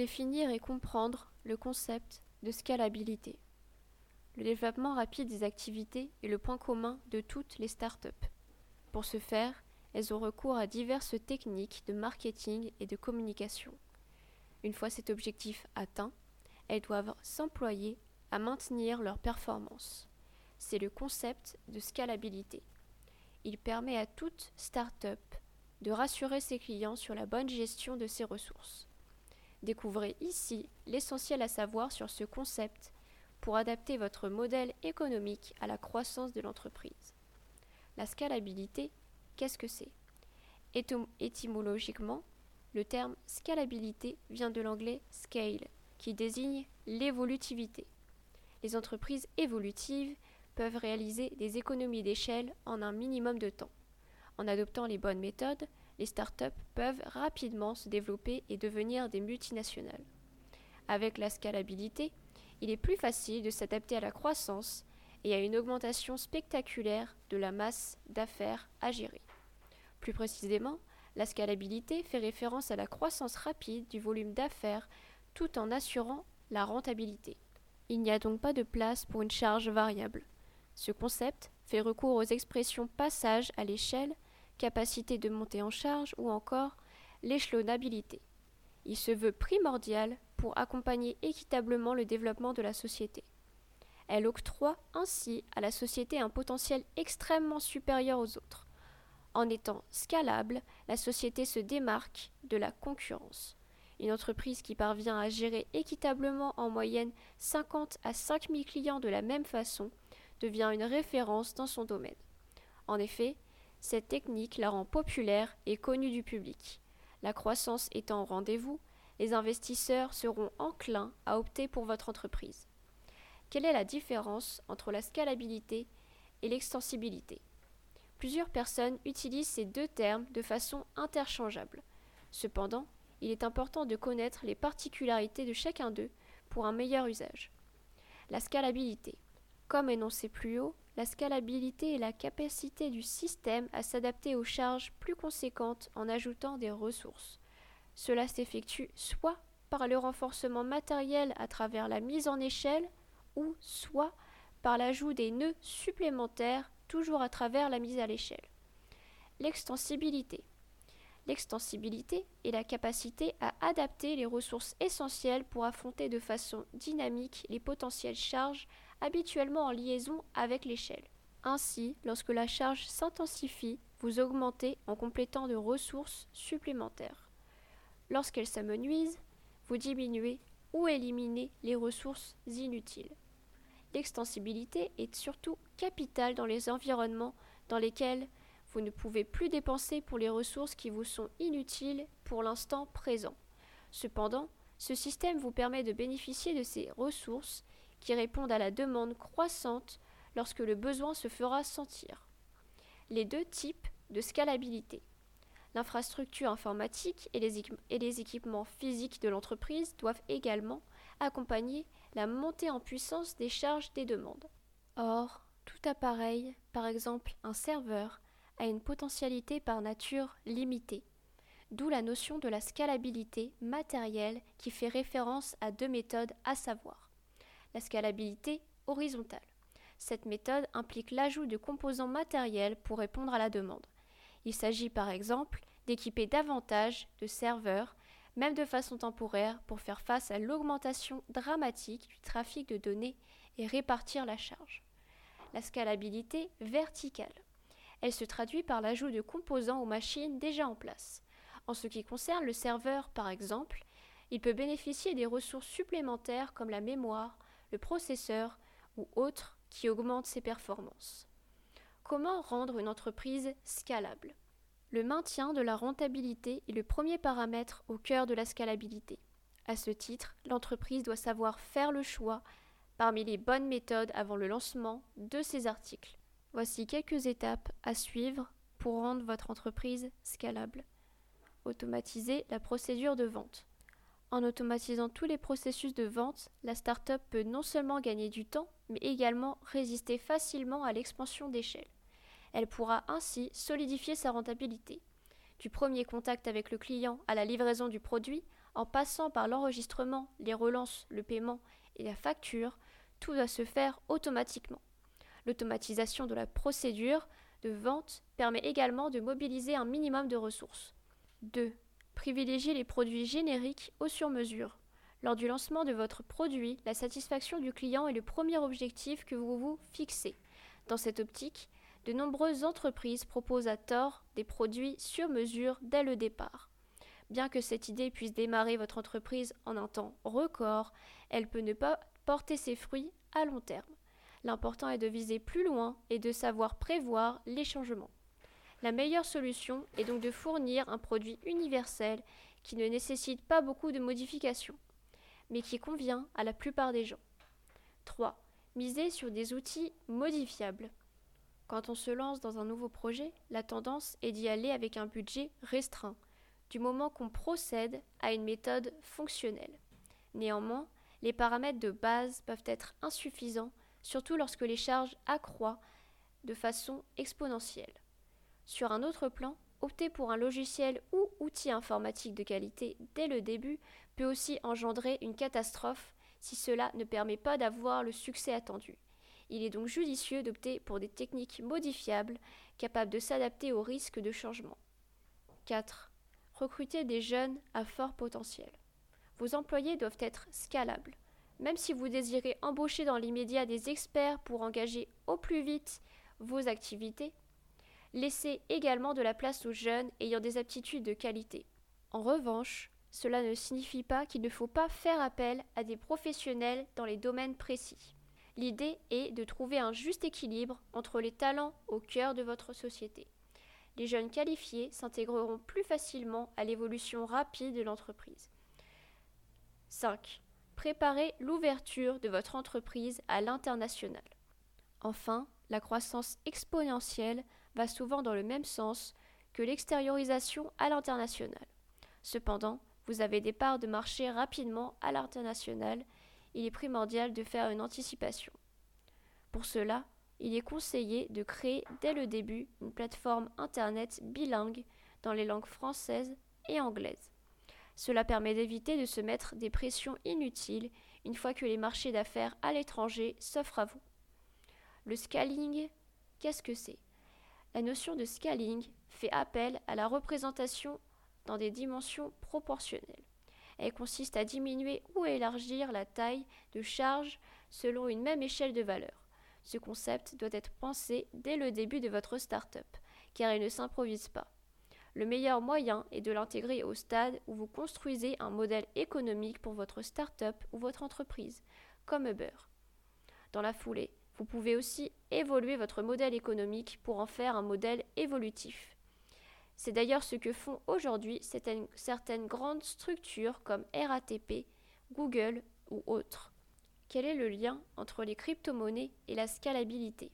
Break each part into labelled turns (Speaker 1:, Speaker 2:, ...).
Speaker 1: Définir et comprendre le concept de scalabilité. Le développement rapide des activités est le point commun de toutes les startups. Pour ce faire, elles ont recours à diverses techniques de marketing et de communication. Une fois cet objectif atteint, elles doivent s'employer à maintenir leur performance. C'est le concept de scalabilité. Il permet à toute start-up de rassurer ses clients sur la bonne gestion de ses ressources. Découvrez ici l'essentiel à savoir sur ce concept pour adapter votre modèle économique à la croissance de l'entreprise. La scalabilité, qu'est-ce que c'est? Étymologiquement, le terme scalabilité vient de l'anglais scale, qui désigne l'évolutivité. Les entreprises évolutives peuvent réaliser des économies d'échelle en un minimum de temps. En adoptant les bonnes méthodes, les startups peuvent rapidement se développer et devenir des multinationales. Avec la scalabilité, il est plus facile de s'adapter à la croissance et à une augmentation spectaculaire de la masse d'affaires à gérer. Plus précisément, la scalabilité fait référence à la croissance rapide du volume d'affaires tout en assurant la rentabilité. Il n'y a donc pas de place pour une charge variable. Ce concept fait recours aux expressions passage à l'échelle, capacité de monter en charge ou encore l'échelonnabilité. Il se veut primordial pour accompagner équitablement le développement de la société. Elle octroie ainsi à la société un potentiel extrêmement supérieur aux autres. En étant scalable, la société se démarque de la concurrence. Une entreprise qui parvient à gérer équitablement en moyenne 50 à 5000 clients de la même façon devient une référence dans son domaine. En effet, cette technique la rend populaire et connue du public. La croissance étant au rendez-vous, les investisseurs seront enclins à opter pour votre entreprise. Quelle est la différence entre la scalabilité et l'extensibilité? Plusieurs personnes utilisent ces deux termes de façon interchangeable. Cependant, il est important de connaître les particularités de chacun d'eux pour un meilleur usage. La scalabilité. Comme énoncé plus haut, la scalabilité est la capacité du système à s'adapter aux charges plus conséquentes en ajoutant des ressources. Cela s'effectue soit par le renforcement matériel à travers la mise en échelle, ou soit par l'ajout des nœuds supplémentaires, toujours à travers la mise à l'échelle. L'extensibilité. L'extensibilité est la capacité à adapter les ressources essentielles pour affronter de façon dynamique les potentielles charges habituellement en liaison avec l'échelle. Ainsi, lorsque la charge s'intensifie, vous augmentez en complétant de ressources supplémentaires. Lorsqu'elles s'amenuisent, vous diminuez ou éliminez les ressources inutiles. L'extensibilité est surtout capitale dans les environnements dans lesquels vous ne pouvez plus dépenser pour les ressources qui vous sont inutiles pour l'instant présent. Cependant, ce système vous permet de bénéficier de ces ressources qui répondent à la demande croissante lorsque le besoin se fera sentir. Les deux types de scalabilité. L'infrastructure informatique et les, équipements physiques de l'entreprise doivent également accompagner la montée en puissance des charges des demandes. Or, tout appareil, par exemple un serveur, a une potentialité par nature limitée, d'où la notion de la scalabilité matérielle qui fait référence à deux méthodes à savoir. La scalabilité horizontale. Cette méthode implique l'ajout de composants matériels pour répondre à la demande. Il s'agit par exemple d'équiper davantage de serveurs, même de façon temporaire, pour faire face à l'augmentation dramatique du trafic de données et répartir la charge. La scalabilité verticale. Elle se traduit par l'ajout de composants aux machines déjà en place. En ce qui concerne le serveur, par exemple, il peut bénéficier des ressources supplémentaires comme la mémoire, le processeur ou autres qui augmentent ses performances. Comment rendre une entreprise scalable? Le maintien de la rentabilité est le premier paramètre au cœur de la scalabilité. À ce titre, l'entreprise doit savoir faire le choix parmi les bonnes méthodes avant le lancement de ses articles. Voici quelques étapes à suivre pour rendre votre entreprise scalable. Automatiser la procédure de vente. En automatisant tous les processus de vente, la start-up peut non seulement gagner du temps, mais également résister facilement à l'expansion d'échelle. Elle pourra ainsi solidifier sa rentabilité. Du premier contact avec le client à la livraison du produit, En passant par l'enregistrement, les relances, le paiement et la facture, tout doit se faire automatiquement. L'automatisation de la procédure de vente permet également de mobiliser un minimum de ressources. 2. Privilégiez les produits génériques au sur-mesure. Lors du lancement de votre produit, la satisfaction du client est le premier objectif que vous vous fixez. Dans cette optique, de nombreuses entreprises proposent à tort des produits sur mesure dès le départ. Bien que cette idée puisse démarrer votre entreprise en un temps record, elle peut ne pas porter ses fruits à long terme. L'important est de viser plus loin et de savoir prévoir les changements. La meilleure solution est donc de fournir un produit universel qui ne nécessite pas beaucoup de modifications, mais qui convient à la plupart des gens. 3. Misez sur des outils modifiables. Quand on se lance dans un nouveau projet, la tendance est d'y aller avec un budget restreint, du moment qu'on procède à une méthode fonctionnelle. Néanmoins, les paramètres de base peuvent être insuffisants, surtout lorsque les charges accroissent de façon exponentielle. Sur un autre plan, opter pour un logiciel ou outil informatique de qualité dès le début peut aussi engendrer une catastrophe si cela ne permet pas d'avoir le succès attendu. Il est donc judicieux d'opter pour des techniques modifiables capables de s'adapter aux risques de changement. 4. Recruter des jeunes à fort potentiel. Vos employés doivent être scalables. Même si vous désirez embaucher dans l'immédiat des experts pour engager au plus vite vos activités, laissez également de la place aux jeunes ayant des aptitudes de qualité. En revanche, cela ne signifie pas qu'il ne faut pas faire appel à des professionnels dans les domaines précis. L'idée est de trouver un juste équilibre entre les talents au cœur de votre société. Les jeunes qualifiés s'intégreront plus facilement à l'évolution rapide de l'entreprise. 5. Préparez l'ouverture de votre entreprise à l'international. Enfin, la croissance exponentielle va souvent dans le même sens que l'extériorisation à l'international. Cependant, vous avez des parts de marché rapidement à l'international, il est primordial de faire une anticipation. Pour cela, il est conseillé de créer dès le début une plateforme Internet bilingue dans les langues françaises et anglaises. Cela permet d'éviter de se mettre des pressions inutiles une fois que les marchés d'affaires à l'étranger s'offrent à vous. Le scaling, qu'est-ce que c'est? La notion de scaling fait appel à la représentation dans des dimensions proportionnelles. Elle consiste à diminuer ou élargir la taille de charge selon une même échelle de valeur. Ce concept doit être pensé dès le début de votre start-up, car il ne s'improvise pas. Le meilleur moyen est de l'intégrer au stade où vous construisez un modèle économique pour votre start-up ou votre entreprise, comme Uber. Dans la foulée, vous pouvez aussi évoluer votre modèle économique pour en faire un modèle évolutif. C'est d'ailleurs ce que font aujourd'hui certaines, grandes structures comme RATP, Google ou autres. Quel est le lien entre les crypto-monnaies et la scalabilité?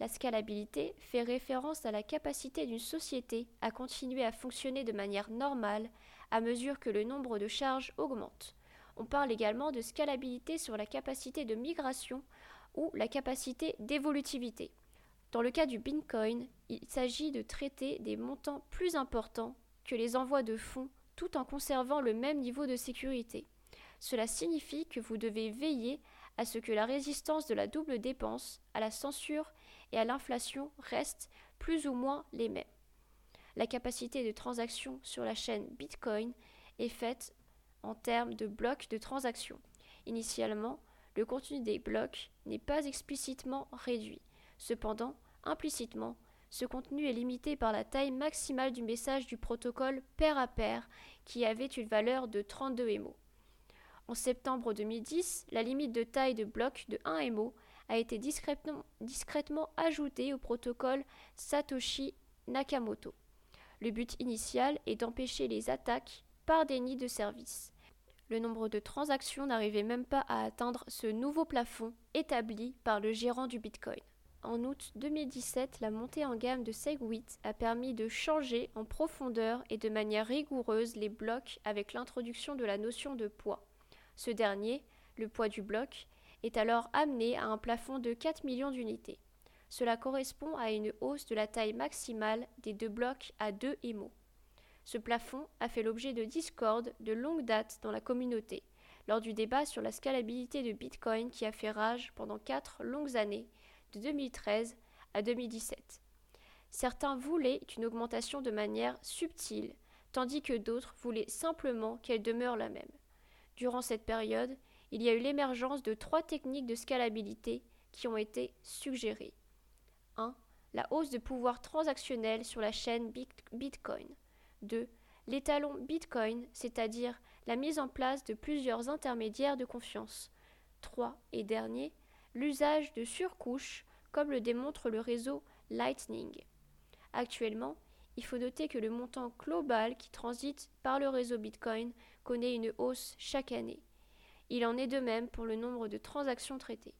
Speaker 1: La scalabilité fait référence à la capacité d'une société à continuer à fonctionner de manière normale à mesure que le nombre de charges augmente. On parle également de scalabilité sur la capacité de migration ou la capacité d'évolutivité. Dans le cas du Bitcoin, il s'agit de traiter des montants plus importants que les envois de fonds tout en conservant le même niveau de sécurité. Cela signifie que vous devez veiller à ce que la résistance de la double dépense, à la censure et à l'inflation restent plus ou moins les mêmes. La capacité de transaction sur la chaîne Bitcoin est faite en termes de blocs de transaction. Initialement, le contenu des blocs n'est pas explicitement réduit. Cependant, implicitement, ce contenu est limité par la taille maximale du message du protocole pair à pair qui avait une valeur de 32 MO. En septembre 2010, la limite de taille de bloc de 1 MO a été discrètement, discrètement ajoutée au protocole Satoshi Nakamoto. Le but initial est d'empêcher les attaques par déni de service. Le nombre de transactions n'arrivait même pas à atteindre ce nouveau plafond établi par le gérant du Bitcoin. En août 2017, la montée en gamme de Segwit a permis de changer en profondeur et de manière rigoureuse les blocs avec l'introduction de la notion de poids. Ce dernier, le poids du bloc, est alors amené à un plafond de 4 millions d'unités. Cela correspond à une hausse de la taille maximale des deux blocs à 2 émaux. Ce plafond a fait l'objet de discordes de longue date dans la communauté, lors du débat sur la scalabilité de Bitcoin qui a fait rage pendant quatre longues années, de 2013 à 2017. Certains voulaient une augmentation de manière subtile, tandis que d'autres voulaient simplement qu'elle demeure la même. Durant cette période, il y a eu l'émergence de trois techniques de scalabilité qui ont été suggérées. 1. La hausse de pouvoir transactionnel sur la chaîne Bitcoin. 2. L'étalon Bitcoin, c'est-à-dire la mise en place de plusieurs intermédiaires de confiance. 3. Et dernier, l'usage de surcouches, comme le démontre le réseau Lightning. Actuellement, il faut noter que le montant global qui transite par le réseau Bitcoin connaît une hausse chaque année. Il en est de même pour le nombre de transactions traitées.